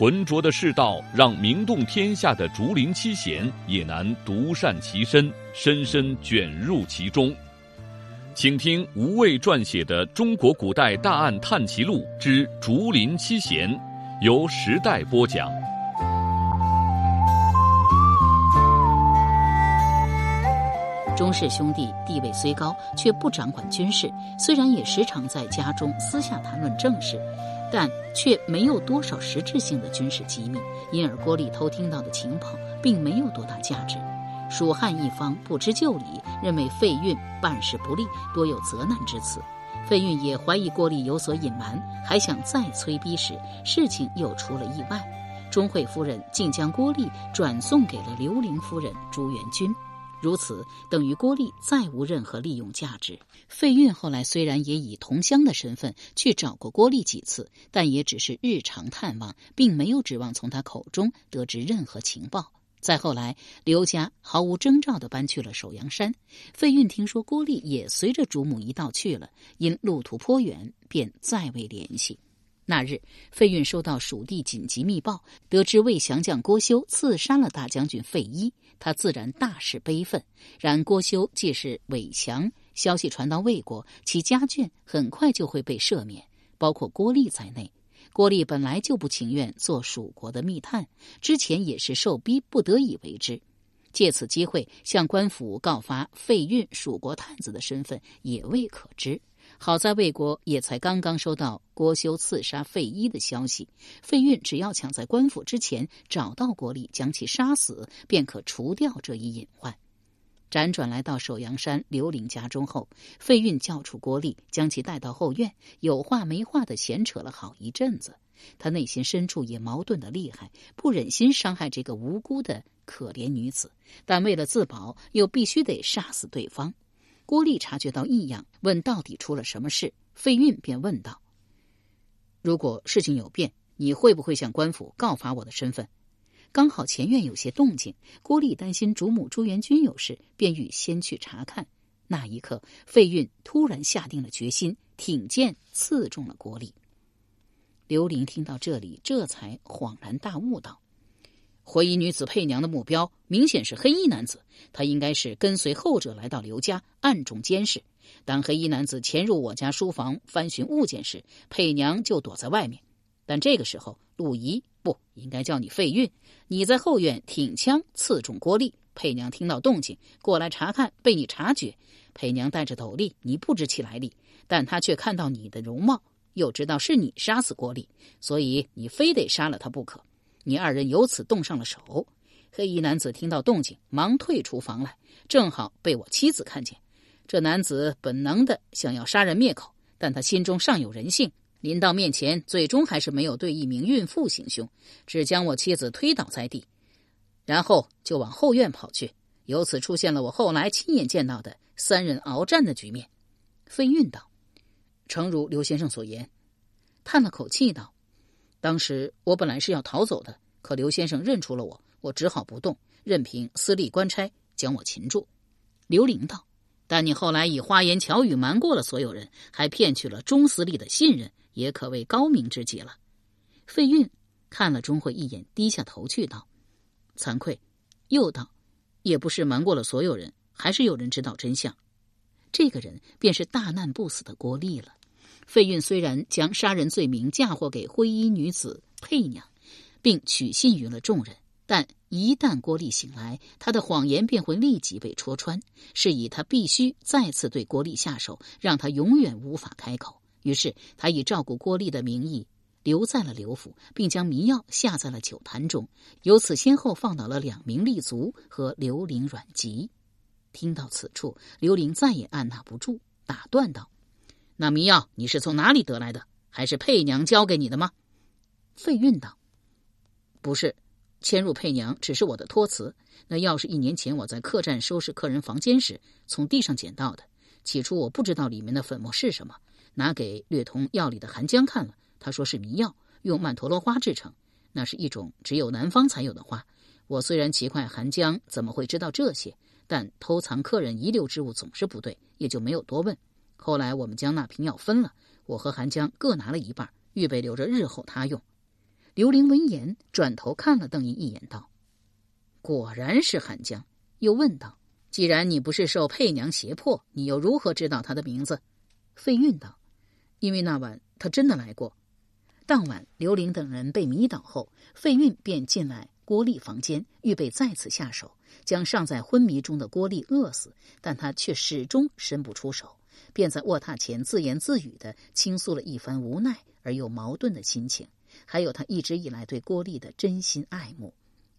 浑浊的世道，让名动天下的竹林七贤也难独善其身，深深卷入其中。请听吴畏撰写的《中国古代大案探奇录之竹林七贤》，由时代播讲。钟氏兄弟地位虽高，却不掌管军事，虽然也时常在家中私下谈论政事。但却没有多少实质性的军事机密，因而郭丽偷听到的情报并没有多大价值。蜀汉一方不知就里，认为费运办事不力，多有责难之词。费运也怀疑郭丽有所隐瞒，还想再催逼时，事情又出了意外。钟会夫人竟将郭丽转送给了刘玲夫人朱元军。如此等于郭丽再无任何利用价值。费运后来虽然也以同乡的身份去找过郭丽几次，但也只是日常探望，并没有指望从他口中得知任何情报。再后来，刘家毫无征兆地搬去了首阳山，费运听说郭丽也随着主母一道去了，因路途颇远，便再未联系。那日，费运收到蜀地紧急密报，得知魏降将郭修刺杀了大将军费祎，他自然大是悲愤。然郭修既是伪降，消息传到魏国，其家眷很快就会被赦免，包括郭丽在内。郭丽本来就不情愿做蜀国的密探，之前也是受逼不得已为之。借此机会向官府告发费运蜀国探子的身份，也未可知。好在魏国也才刚刚收到郭修刺杀费祎的消息，费运只要抢在官府之前找到郭丽，将其杀死，便可除掉这一隐患。辗转来到首阳山刘玲家中后，费运叫出郭丽，将其带到后院，有话没话的闲扯了好一阵子。他内心深处也矛盾的厉害，不忍心伤害这个无辜的可怜女子，但为了自保，又必须得杀死对方。郭丽察觉到异样，问到底出了什么事。费运便问道：“如果事情有变，你会不会向官府告发我的身份？”刚好前院有些动静，郭丽担心主母朱元军有事，便欲先去查看。那一刻，费运突然下定了决心，挺剑刺中了郭丽。刘玲听到这里，这才恍然大悟道。回衣女子佩娘的目标明显是黑衣男子，他应该是跟随后者来到刘家，暗中监视。当黑衣男子潜入我家书房翻寻物件时，佩娘就躲在外面。但这个时候，陆仪不应该叫你费运，你在后院挺枪刺中郭丽。佩娘听到动静过来查看，被你察觉。佩娘戴着斗笠，你不知其来历，但她却看到你的容貌，又知道是你杀死郭丽，所以你非得杀了她不可。你二人由此动上了手。黑衣男子听到动静，忙退出房来，正好被我妻子看见。这男子本能的想要杀人灭口，但他心中尚有人性。临到面前，最终还是没有对一名孕妇行凶，只将我妻子推倒在地，然后就往后院跑去。由此出现了我后来亲眼见到的三人鏖战的局面。飞运道：“诚如刘先生所言。”叹了口气道。当时我本来是要逃走的，可刘先生认出了我，我只好不动，任凭司隶官差将我擒住。刘玲道：“但你后来以花言巧语瞒过了所有人，还骗取了钟司隶的信任，也可谓高明之极了。”费运看了钟会一眼，低下头去道：“惭愧。”又道：“也不是瞒过了所有人，还是有人知道真相。这个人便是大难不死的郭丽了。”费运虽然将杀人罪名嫁祸给灰衣女子佩娘，并取信于了众人，但一旦郭丽醒来，他的谎言便会立即被戳穿，是以他必须再次对郭丽下手，让他永远无法开口。于是，他以照顾郭丽的名义留在了刘府，并将迷药下在了酒坛中，由此先后放倒了两名立足和刘玲阮籍。听到此处，刘玲再也按捺不住，打断道。那迷药你是从哪里得来的？还是佩娘教给你的吗？费运道：“不是，迁入佩娘只是我的托词。那药是一年前我在客栈收拾客人房间时从地上捡到的。起初我不知道里面的粉末是什么，拿给略通药理的韩江看了，他说是迷药，用曼陀罗花制成。那是一种只有南方才有的花。我虽然奇怪韩江怎么会知道这些，但偷藏客人遗留之物总是不对，也就没有多问。后来我们将那瓶药分了，我和韩江各拿了一半，预备留着日后他用。刘玲闻言，转头看了邓英一眼，道：“果然是韩江。”又问道：“既然你不是受佩娘胁迫，你又如何知道他的名字？”费运道：“因为那晚他真的来过。”当晚，刘玲等人被迷倒后，费运便进来郭丽房间，预备再次下手，将尚在昏迷中的郭丽饿死。但他却始终伸不出手，便在卧榻前自言自语的倾诉了一番无奈而又矛盾的心情。还有他一直以来对郭丽的真心爱慕。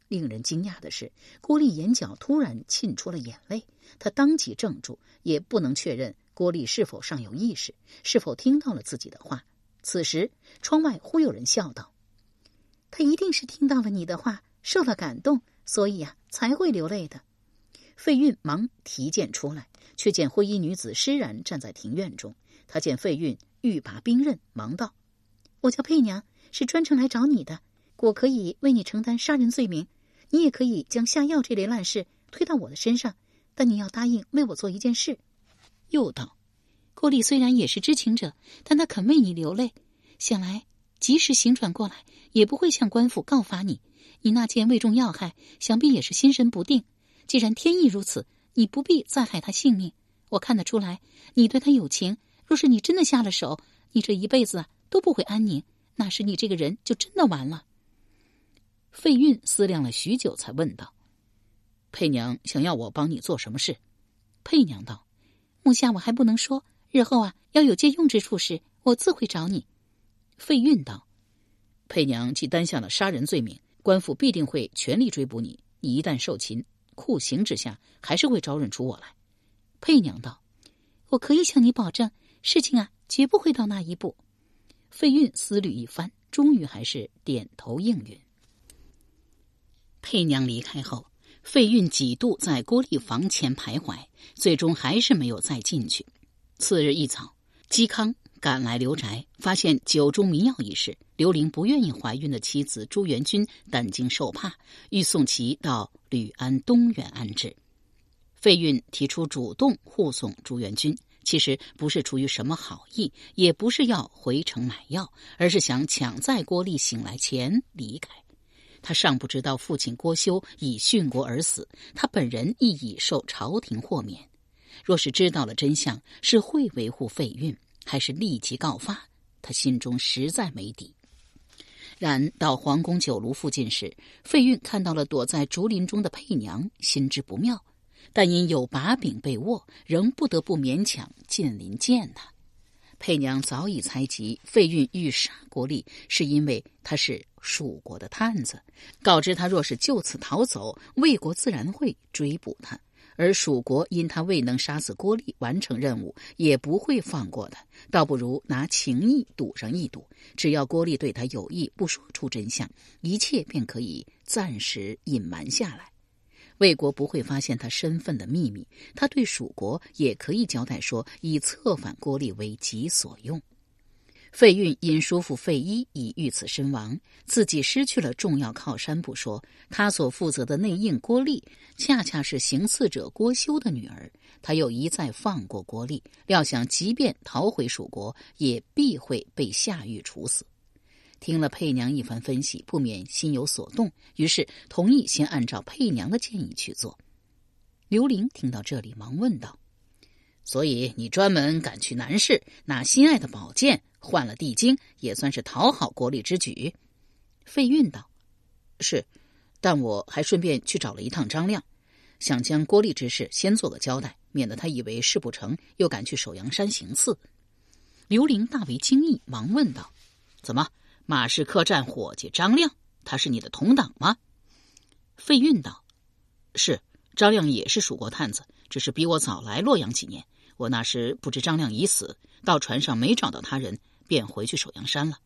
令人惊讶的是，郭丽眼角突然沁出了眼泪。他当即怔住，也不能确认郭丽是否尚有意识，是否听到了自己的话。此时，窗外忽有人笑道：“他一定是听到了你的话，受了感动，所以呀，才会流泪的。”费运忙提剑出来，却见灰衣女子施然站在庭院中。他见费运欲拔兵刃，忙道：“我叫佩娘。”是专程来找你的，我可以为你承担杀人罪名，你也可以将下药这类烂事推到我的身上，但你要答应为我做一件事。又道：郭丽虽然也是知情者，但他肯为你流泪，想来及时行转过来，也不会向官府告发你。你那件未中要害，想必也是心神不定。既然天意如此，你不必再害他性命。我看得出来，你对他有情。若是你真的下了手，你这一辈子都不会安宁。那时你这个人就真的完了。费运思量了许久，才问道：“佩娘想要我帮你做什么事？”佩娘道：“目下我还不能说，日后啊，要有借用之处时，我自会找你。”费运道：“佩娘既担下了杀人罪名，官府必定会全力追捕你。你一旦受擒，酷刑之下，还是会招认出我来。”佩娘道：“我可以向你保证，事情啊，绝不会到那一步。”费运思虑一番，终于还是点头应允。佩娘离开后，费运几度在郭丽房前徘徊，最终还是没有再进去。次日一早，嵇康赶来刘宅，发现酒中迷药一事，刘玲不愿意怀孕的妻子朱元君担惊受怕，欲送其到吕安东远安置。费运提出主动护送朱元君。其实不是出于什么好意，也不是要回城买药，而是想抢在郭丽醒来前离开。他尚不知道父亲郭修已殉国而死，他本人亦已受朝廷豁免。若是知道了真相，是会维护费运，还是立即告发？他心中实在没底。然到皇宫酒炉附近时，费运看到了躲在竹林中的佩娘，心知不妙。但因有把柄被握，仍不得不勉强近邻见他。佩娘早已猜及费运欲杀国力，是因为他是蜀国的探子，告知他若是就此逃走，魏国自然会追捕他。而蜀国因他未能杀死郭力，完成任务，也不会放过他。倒不如拿情义赌上一赌，只要郭力对他有意，不说出真相，一切便可以暂时隐瞒下来。魏国不会发现他身份的秘密，他对蜀国也可以交代说，以策反郭丽为己所用。费运因叔父费祎已遇刺身亡，自己失去了重要靠山不说，他所负责的内应郭丽，恰恰是行刺者郭修的女儿。他又一再放过郭丽，料想即便逃回蜀国，也必会被下狱处死。听了佩娘一番分析，不免心有所动，于是同意先按照佩娘的建议去做。刘玲听到这里，忙问道：“所以你专门赶去南市，拿心爱的宝剑换了地精，也算是讨好国力之举？”费运道：“是，但我还顺便去找了一趟张亮，想将郭丽之事先做个交代，免得他以为事不成，又赶去首阳山行刺。”刘玲大为惊异，忙问道：“怎么？”马氏客栈伙计张亮，他是你的同党吗？费运道：“是，张亮也是蜀国探子，只是比我早来洛阳几年。我那时不知张亮已死，到船上没找到他人，便回去首阳山了。”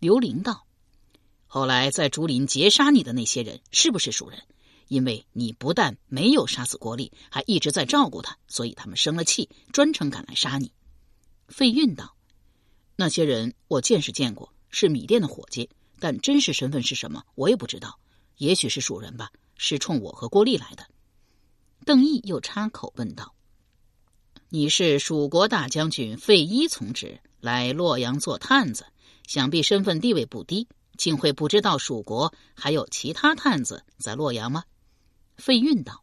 刘玲道：“后来在竹林劫杀你的那些人是不是蜀人？因为你不但没有杀死郭丽，还一直在照顾他，所以他们生了气，专程赶来杀你。”费运道：“那些人我见是见过，是米店的伙计，但真实身份是什么，我也不知道。也许是蜀人吧，是冲我和郭丽来的。”邓毅又插口问道：“你是蜀国大将军费祎从职，来洛阳做探子，想必身份地位不低，竟会不知道蜀国还有其他探子在洛阳吗？”费运道：“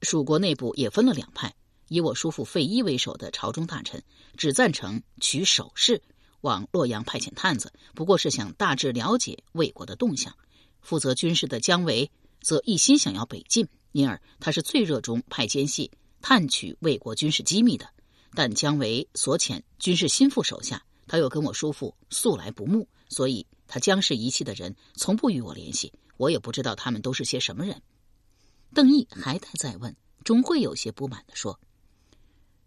蜀国内部也分了两派，以我叔父费祎为首的朝中大臣，只赞成取首势，往洛阳派遣探子，不过是想大致了解魏国的动向；负责军事的姜维则一心想要北进。”因而，他是最热衷派奸细探取魏国军事机密的。但姜维所遣军事心腹手下，他又跟我叔父素来不睦，所以他姜氏一系的人从不与我联系，我也不知道他们都是些什么人。邓毅还待再问，钟会有些不满地说：“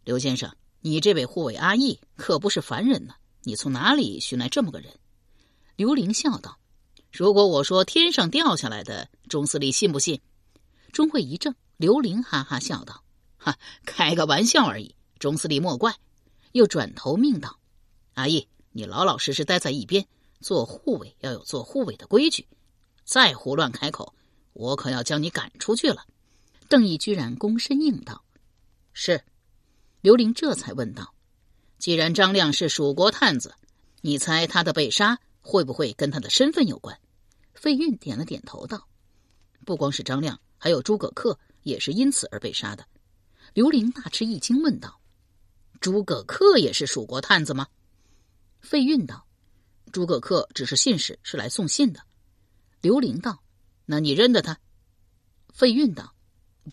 刘先生，你这位护卫阿义可不是凡人呢，你从哪里寻来这么个人？”刘玲笑道：“如果我说天上掉下来的，钟司令信不信？”钟会一怔，刘玲哈哈笑道：“哈，开个玩笑而已，钟司令莫怪。”又转头命道：“阿义，你老老实实待在一边，做护卫要有做护卫的规矩，再胡乱开口，我可要将你赶出去了。”邓毅居然躬身应道：“是。”刘玲这才问道：“既然张亮是蜀国探子，你猜他的被杀会不会跟他的身份有关？”费运点了点头道：“不光是张亮。”还有诸葛恪也是因此而被杀的。刘玲大吃一惊，问道：“诸葛恪也是蜀国探子吗？”费运道：“诸葛恪只是信使，是来送信的。”刘玲道：“那你认得他？”费运道：“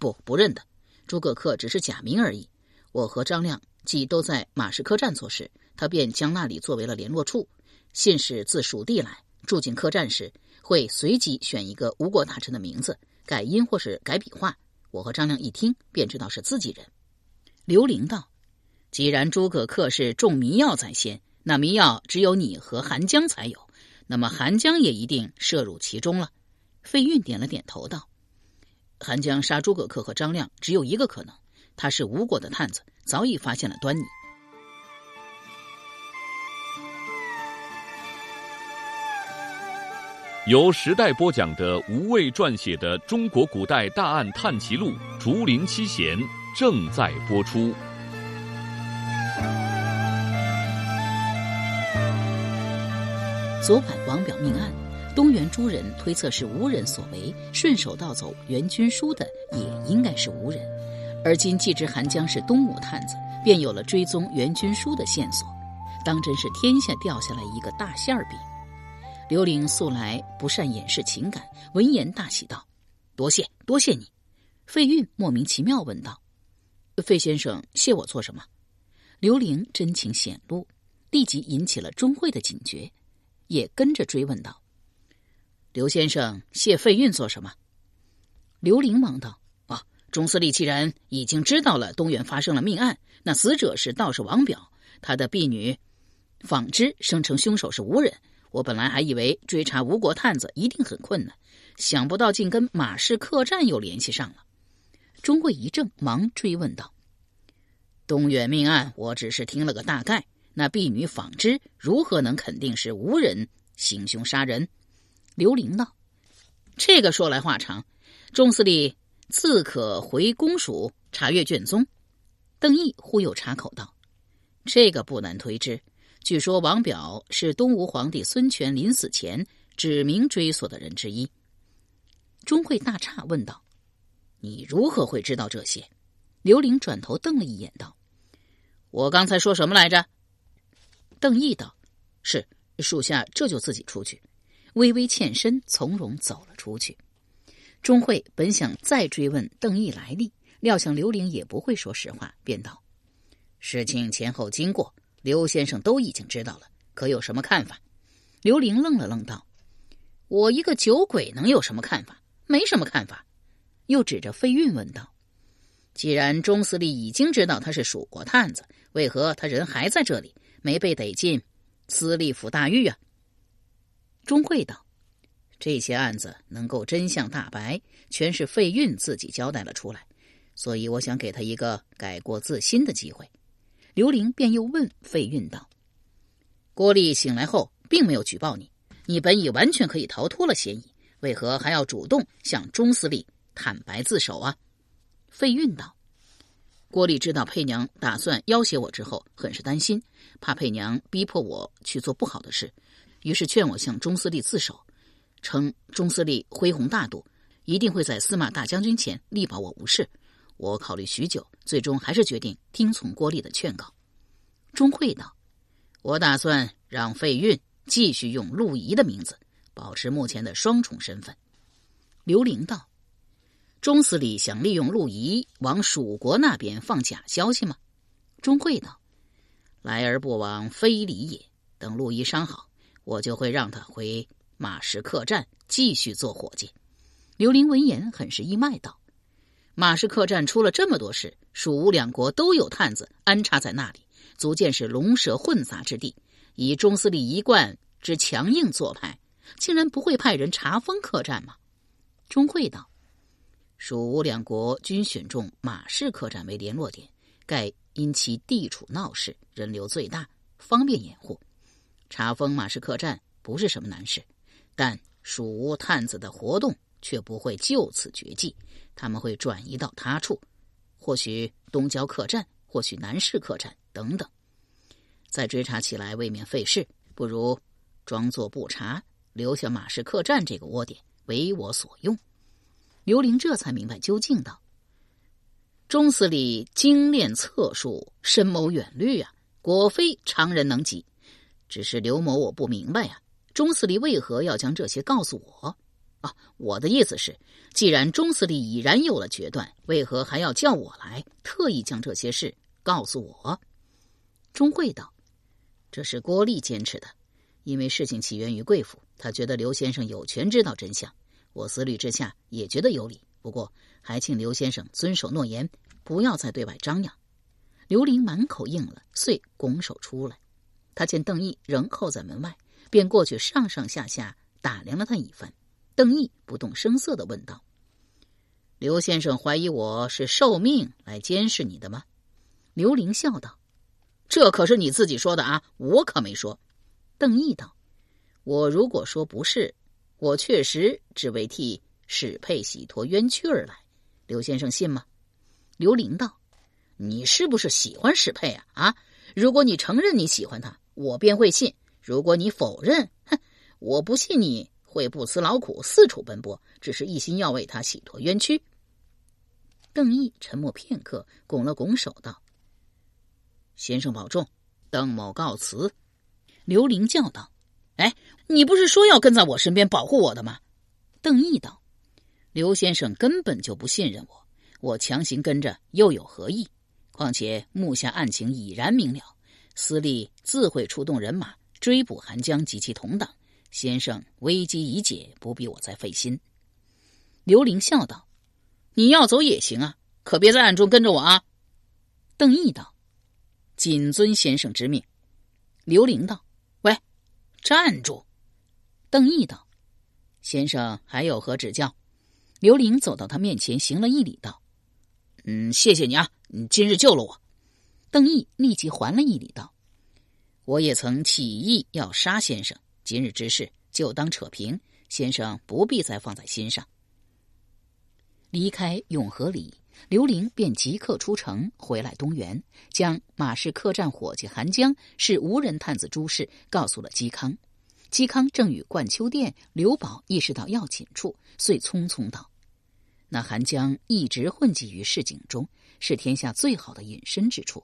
不，不认得。诸葛恪只是假名而已。我和张亮既都在马氏客栈做事，他便将那里作为了联络处。信使自蜀地来，住进客栈时，会随即选一个吴国大臣的名字。”改音或是改笔画，我和张亮一听便知道是自己人。刘玲道：“既然诸葛恪是中迷药在先，那迷药只有你和韩江才有，那么韩江也一定涉入其中了。”费运点了点头道：“韩江杀诸葛恪和张亮只有一个可能，他是吴国的探子，早已发现了端倪。”由时代播讲的吴畏撰写的《中国古代大案探奇录·竹林七贤》正在播出。昨晚王表命案，东原诸人推测是吴人所为，顺手盗走袁军书的也应该是吴人。而今既知韩江是东吴探子，便有了追踪袁军书的线索，当真是天下掉下来一个大馅儿饼。刘玲素来不善掩饰情感，闻言大喜道：“多谢，多谢你。”费运莫名其妙问道：“费先生，谢我做什么？”刘玲真情显露，立即引起了钟会的警觉，也跟着追问道：“刘先生，谢费运做什么？”刘玲忙道：“啊，钟司令既然已经知道了东原发生了命案，那死者是道士王表，他的婢女纺织声称凶手是吴人。”我本来还以为追查吴国探子一定很困难，想不到竟跟马氏客栈又联系上了。钟会一怔，忙追问道：“东远命案，我只是听了个大概。那婢女纺织如何能肯定是吴人行凶杀人？”刘玲道：“这个说来话长，钟司令自可回公署查阅卷宗。”邓毅忽又插口道：“这个不难推知。”据说王表是东吴皇帝孙权临死前指名追索的人之一。钟会大诧，问道：“你如何会知道这些？”刘玲转头瞪了一眼，道：“我刚才说什么来着？”邓毅道：“是，属下这就自己出去。”微微欠身，从容走了出去。钟会本想再追问邓毅来历，料想刘玲也不会说实话，便道：“事情前后经过。”刘先生都已经知道了，可有什么看法？刘玲愣了愣，道：“我一个酒鬼能有什么看法？没什么看法。”又指着费运问道：“既然钟司令已经知道他是蜀国探子，为何他人还在这里，没被逮进司隶府大狱啊？”钟会道：“这些案子能够真相大白，全是费运自己交代了出来，所以我想给他一个改过自新的机会。刘玲便又问费运道：“郭丽醒来后并没有举报你，你本已完全可以逃脱了嫌疑，为何还要主动向钟司令坦白自首啊？”费运道：“郭丽知道佩娘打算要挟我之后，很是担心，怕佩娘逼迫我去做不好的事，于是劝我向钟司令自首。”称钟司令恢宏大度，一定会在司马大将军前力保我无事。我考虑许久，最终还是决定听从郭丽的劝告。钟会道：“我打算让费运继续用陆仪的名字，保持目前的双重身份。”刘玲道：“钟司礼想利用陆仪往蜀国那边放假消息吗？”钟会道：“来而不往非礼也。等陆仪伤好，我就会让他回。”马氏客栈继续做伙计。刘玲闻言很是意外，道：“马氏客栈出了这么多事，蜀吴两国都有探子安插在那里，足见是龙蛇混杂之地。以钟司令一贯之强硬做派，竟然不会派人查封客栈吗？”钟会道：“蜀吴两国均选中马氏客栈为联络点，盖因其地处闹市，人流最大，方便掩护。查封马氏客栈不是什么难事。”但蜀吴探子的活动却不会就此绝迹，他们会转移到他处，或许东郊客栈，或许南市客栈等等。再追查起来未免费事，不如装作不查，留下马氏客栈这个窝点为我所用。刘玲这才明白究竟道：“钟司礼精炼策术，深谋远虑啊，果非常人能及。只是刘某我不明白呀。”钟司礼为何要将这些告诉我？啊，我的意思是，既然钟司令已然有了决断，为何还要叫我来，特意将这些事告诉我？钟会道：“这是郭丽坚持的，因为事情起源于贵府，他觉得刘先生有权知道真相。我思虑之下，也觉得有理。不过，还请刘先生遵守诺言，不要再对外张扬。”刘玲满口应了，遂拱手出来。他见邓毅仍候在门外。便过去上上下下打量了他一番，邓毅不动声色的问道：“刘先生怀疑我是受命来监视你的吗？”刘玲笑道：“这可是你自己说的啊，我可没说。”邓毅道：“我如果说不是，我确实只为替史佩洗脱冤屈而来。刘先生信吗？”刘玲道：“你是不是喜欢史佩啊？啊，如果你承认你喜欢他，我便会信。”如果你否认，哼，我不信你会不辞劳苦四处奔波，只是一心要为他洗脱冤屈。邓毅沉默片刻，拱了拱手道：“先生保重，邓某告辞。”刘玲叫道：“哎，你不是说要跟在我身边保护我的吗？”邓毅道：“刘先生根本就不信任我，我强行跟着又有何意？况且目下案情已然明了，司隶自会出动人马。”追捕韩江及其同党，先生危机已解，不必我再费心。刘玲笑道：“你要走也行啊，可别在暗中跟着我啊。”邓毅道：“谨遵先生之命。”刘玲道：“喂，站住！”邓毅道：“先生还有何指教？”刘玲走到他面前，行了一礼，道：“嗯，谢谢你啊，你今日救了我。”邓毅立即还了一礼，道。我也曾起意要杀先生，今日之事就当扯平，先生不必再放在心上。离开永和里，刘玲便即刻出城回来东园，将马氏客栈伙计韩江是无人探子朱氏告诉了嵇康。嵇康正与冠秋殿刘宝意识到要紧处，遂匆匆道：“那韩江一直混迹于市井中，是天下最好的隐身之处，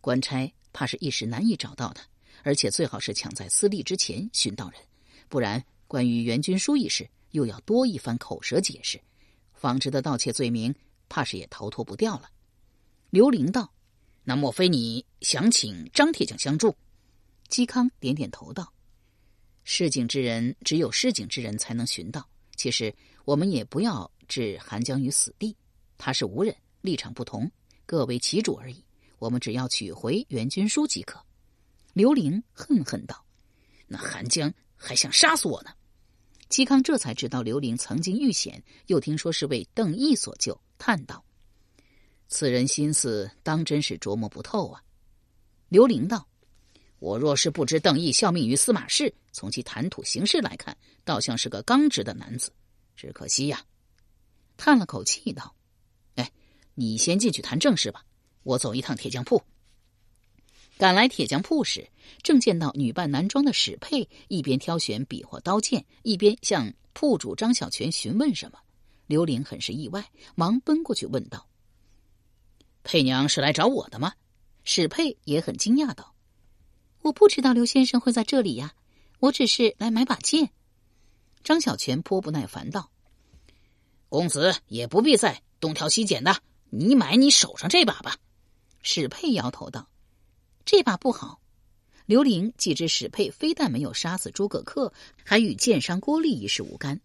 官差怕是一时难以找到他。”而且最好是抢在私立之前寻到人，不然关于袁军书一事又要多一番口舌解释，纺织的盗窃罪名怕是也逃脱不掉了。刘玲道：“那莫非你想请张铁匠相助？”嵇康点点头道：“市井之人只有市井之人才能寻到。其实我们也不要置韩江于死地，他是无人，立场不同，各为其主而已。我们只要取回袁军书即可。”刘玲恨恨道：“那韩江还想杀死我呢。”嵇康这才知道刘玲曾经遇险，又听说是为邓毅所救，叹道：“此人心思当真是琢磨不透啊。”刘玲道：“我若是不知邓毅效命于司马氏，从其谈吐行事来看，倒像是个刚直的男子，只可惜呀。”叹了口气道：“哎，你先进去谈正事吧，我走一趟铁匠铺。”赶来铁匠铺时，正见到女扮男装的史佩一边挑选笔或刀剑，一边向铺主张小泉询问什么。刘玲很是意外，忙奔过去问道：“佩娘是来找我的吗？”史佩也很惊讶道：“我不知道刘先生会在这里呀，我只是来买把剑。”张小泉颇不耐烦道：“公子也不必再东挑西拣的，你买你手上这把吧。”史佩摇头道。这把不好。刘玲既知史佩非但没有杀死诸葛恪，还与剑伤郭立一事无干，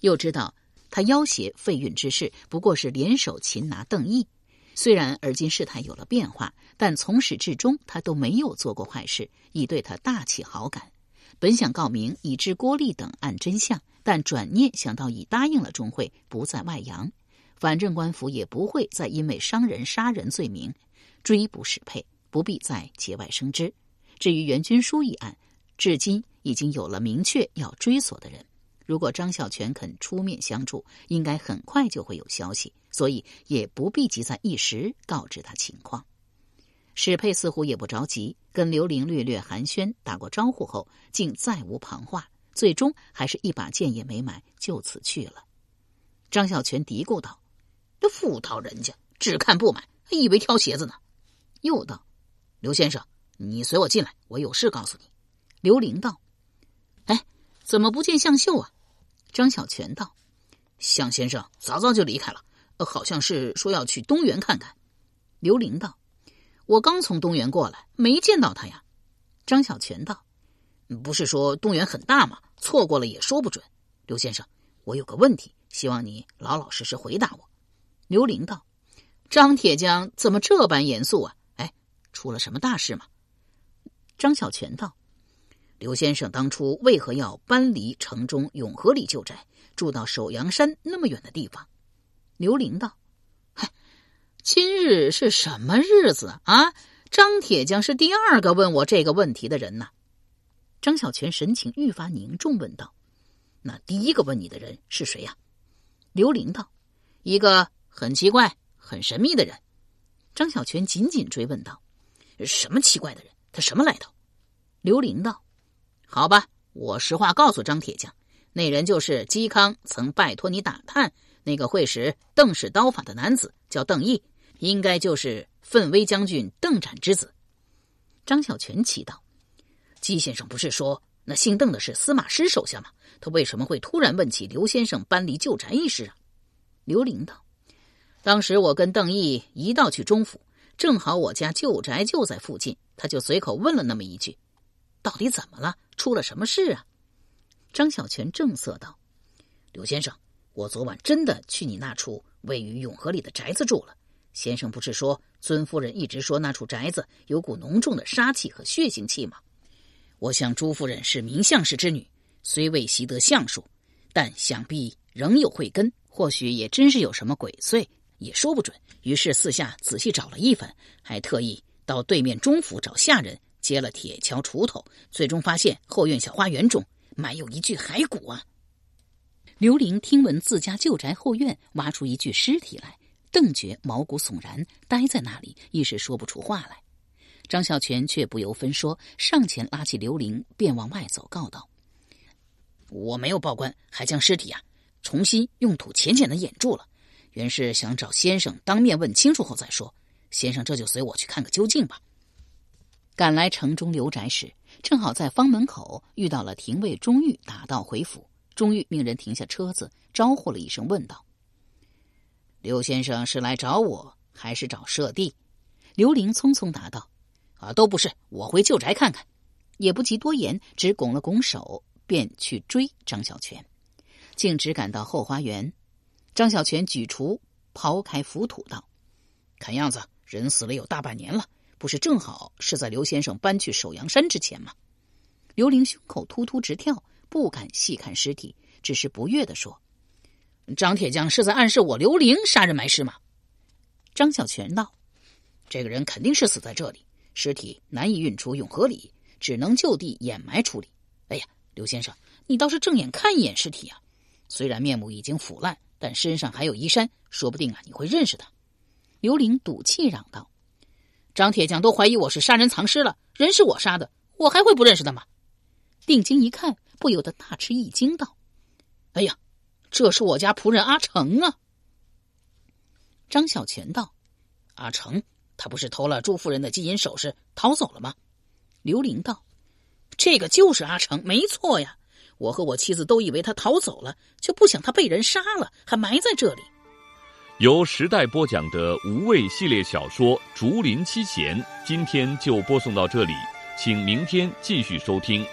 又知道他要挟废运之事不过是联手擒拿邓毅。虽然而今事态有了变化，但从始至终他都没有做过坏事，已对他大起好感。本想告明以知郭立等案真相，但转念想到已答应了钟会，不在外扬，反正官府也不会再因为伤人杀人罪名追捕史佩。不必再节外生枝。至于袁军书一案，至今已经有了明确要追索的人。如果张小泉肯出面相助，应该很快就会有消息，所以也不必急在一时告知他情况。史佩似乎也不着急，跟刘玲略略寒暄打过招呼后，竟再无旁话，最终还是一把剑也没买，就此去了。张小泉嘀咕道：“这妇道人家只看不买，还以为挑鞋子呢。”又道。刘先生，你随我进来，我有事告诉你。刘玲道：“哎，怎么不见向秀啊？”张小泉道：“向先生早早就离开了，好像是说要去东园看看。”刘玲道：“我刚从东园过来，没见到他呀。”张小泉道：“不是说东园很大吗？错过了也说不准。”刘先生，我有个问题，希望你老老实实回答我。刘玲道：“张铁匠怎么这般严肃啊？”出了什么大事吗？张小泉道：“刘先生当初为何要搬离城中永和里旧宅，住到首阳山那么远的地方？”刘玲道：“嗨，今日是什么日子啊？张铁匠是第二个问我这个问题的人呐。”张小泉神情愈发凝重，问道：“那第一个问你的人是谁呀？”刘玲道：“一个很奇怪、很神秘的人。”张小泉紧紧追问道。什么奇怪的人？他什么来头？刘玲道：“好吧，我实话告诉张铁匠，那人就是嵇康曾拜托你打探那个会使邓氏刀法的男子，叫邓毅，应该就是奋威将军邓展之子。”张小泉奇道：“嵇先生不是说那姓邓的是司马师手下吗？他为什么会突然问起刘先生搬离旧宅一事啊？”刘玲道：“当时我跟邓毅一道去中府。”正好我家旧宅就在附近，他就随口问了那么一句：“到底怎么了？出了什么事啊？”张小泉正色道：“刘先生，我昨晚真的去你那处位于永和里的宅子住了。先生不是说尊夫人一直说那处宅子有股浓重的杀气和血腥气吗？我想朱夫人是名相氏之女，虽未习得相术，但想必仍有慧根，或许也真是有什么鬼祟。”也说不准。于是四下仔细找了一番，还特意到对面中府找下人接了铁锹、锄头，最终发现后院小花园中埋有一具骸骨啊！刘玲听闻自家旧宅后院挖出一具尸体来，顿觉毛骨悚然，呆在那里，一时说不出话来。张孝全却不由分说，上前拉起刘玲，便往外走，告道：“我没有报官，还将尸体啊重新用土浅浅的掩住了。”原是想找先生当面问清楚后再说，先生这就随我去看个究竟吧。赶来城中刘宅时，正好在方门口遇到了廷尉钟玉打道回府。钟玉命人停下车子，招呼了一声，问道：“刘先生是来找我，还是找舍弟？”刘玲匆匆答道：“啊，都不是，我回旧宅看看。”也不及多言，只拱了拱手，便去追张小泉，径直赶到后花园。张小泉举锄刨开浮土道：“看样子人死了有大半年了，不是正好是在刘先生搬去首阳山之前吗？”刘玲胸口突突直跳，不敢细看尸体，只是不悦地说：“张铁匠是在暗示我刘玲杀人埋尸吗？”张小泉道：“这个人肯定是死在这里，尸体难以运出永和里，只能就地掩埋处理。哎呀，刘先生，你倒是正眼看一眼尸体啊！虽然面目已经腐烂，但身上还有衣衫，说不定啊，你会认识他。”刘玲赌气嚷道：“张铁匠都怀疑我是杀人藏尸了，人是我杀的，我还会不认识他吗？”定睛一看，不由得大吃一惊，道：“哎呀，这是我家仆人阿成啊！”张小泉道：“阿成，他不是偷了朱夫人的金银首饰逃走了吗？”刘玲道：“这个就是阿成，没错呀。我和我妻子都以为他逃走了，却不想他被人杀了，还埋在这里。”由时代播讲的无畏系列小说《竹林七贤》，今天就播送到这里，请明天继续收听。